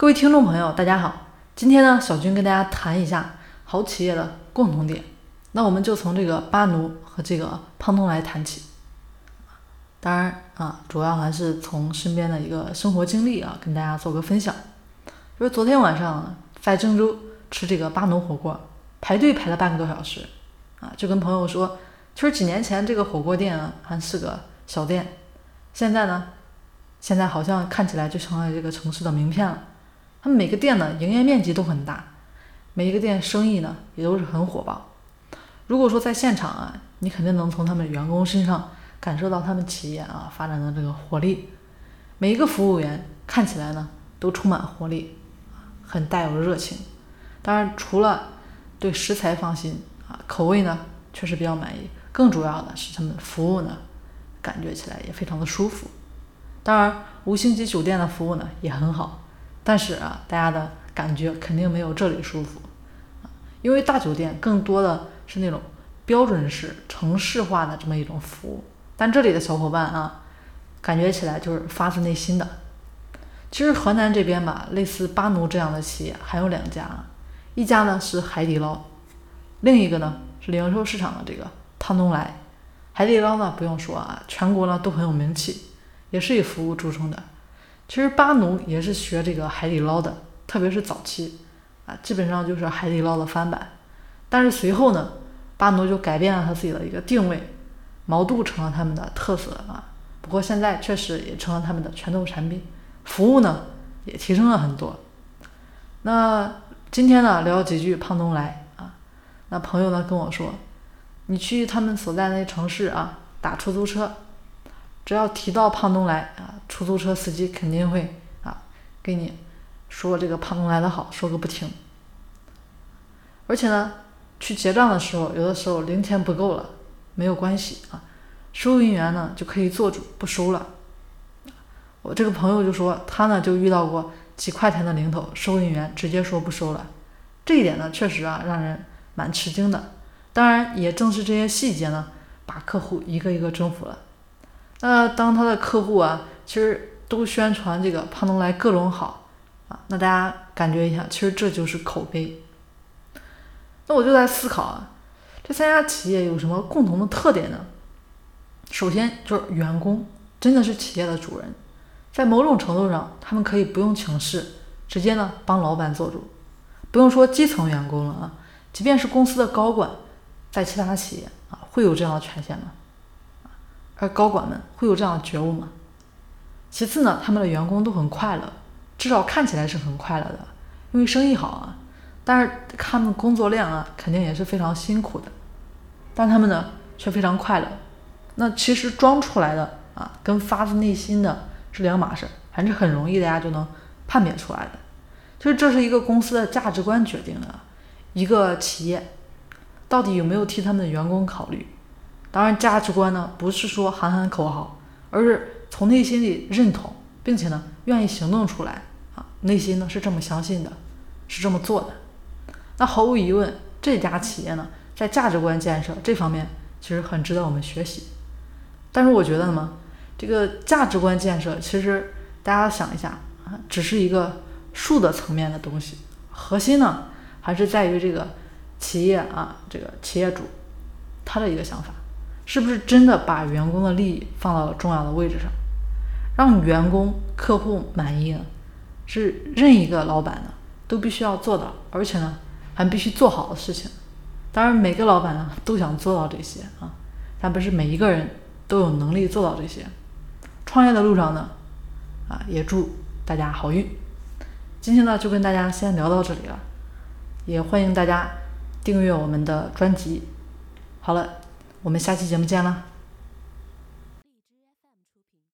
各位听众朋友，大家好。今天呢，小军跟大家谈一下好企业的共同点。那我们就从这个巴奴和这个胖东来谈起。当然啊，主要还是从身边的一个生活经历啊，跟大家做个分享。就是昨天晚上在郑州吃这个巴奴火锅，排队排了半个多小时啊，就跟朋友说，其实几年前这个火锅店啊还是个小店，现在呢，现在好像看起来就成了这个城市的名片了。他们每个店呢，营业面积都很大，每一个店生意呢也都是很火爆。如果说在现场啊，你肯定能从他们员工身上感受到他们企业啊发展的这个活力。每一个服务员看起来呢都充满活力，很带有热情。当然，除了对食材放心啊，口味呢确实比较满意，更主要的是他们服务呢感觉起来也非常的舒服。当然，五星级酒店的服务呢也很好。但是啊，大家的感觉肯定没有这里舒服啊，因为大酒店更多的是那种标准式、城市化的这么一种服务，但这里的小伙伴啊，感觉起来就是发自内心的。其实河南这边吧，类似巴奴这样的企业还有两家，一家呢是海底捞，另一个呢是零售市场的这个胖东来。海底捞呢不用说啊，全国呢都很有名气，也是以服务著称的。其实巴奴也是学这个海底捞的，特别是早期，啊，基本上就是海底捞的翻版。但是随后呢，巴奴就改变了他自己的一个定位，毛肚成了他们的特色啊。不过现在确实也成了他们的拳头产品，服务呢也提升了很多。那今天呢聊几句胖东来啊，那朋友呢跟我说，你去他们所在那城市啊打出租车。只要提到胖东来啊，出租车司机肯定会啊给你说这个胖东来的好，说个不停。而且呢，去结账的时候，有的时候零钱不够了，没有关系啊，收银员呢就可以做主不收了。我这个朋友就说，他呢就遇到过几块钱的零头，收银员直接说不收了。这一点呢，确实啊让人蛮吃惊的。当然，也正是这些细节呢，把客户一个一个征服了。那当他的客户啊，其实都宣传这个胖东来各种好啊，那大家感觉一下，其实这就是口碑。那我就在思考啊，这三家企业有什么共同的特点呢？首先就是员工真的是企业的主人，在某种程度上，他们可以不用请示，直接呢帮老板做主，不用说基层员工了啊，即便是公司的高管，在其他企业啊会有这样的权限吗？而高管们会有这样的觉悟吗？其次呢，他们的员工都很快乐，至少看起来是很快乐的，因为生意好啊。但是他们工作量啊，肯定也是非常辛苦的，但他们呢却非常快乐。那其实装出来的啊，跟发自内心的是两码事，还是很容易大家就能判别出来的。就是这是一个公司的价值观决定的，一个企业到底有没有替他们的员工考虑。当然，价值观呢，不是说喊喊口号，而是从内心里认同，并且呢，愿意行动出来啊，内心呢是这么相信的，是这么做的。那毫无疑问，这家企业呢，在价值观建设这方面，其实很值得我们学习。但是我觉得呢，这个价值观建设，其实大家想一下啊，只是一个术的层面的东西，核心呢，还是在于这个企业啊，这个企业主他的一个想法。是不是真的把员工的利益放到了重要的位置上，让员工、客户满意呢？是任一个老板呢都必须要做到，而且呢还必须做好的事情。当然，每个老板呢都想做到这些啊，但不是每一个人都有能力做到这些。创业的路上呢，啊，也祝大家好运。今天呢就跟大家先聊到这里了，也欢迎大家订阅我们的专辑。好了。我们下期节目见了。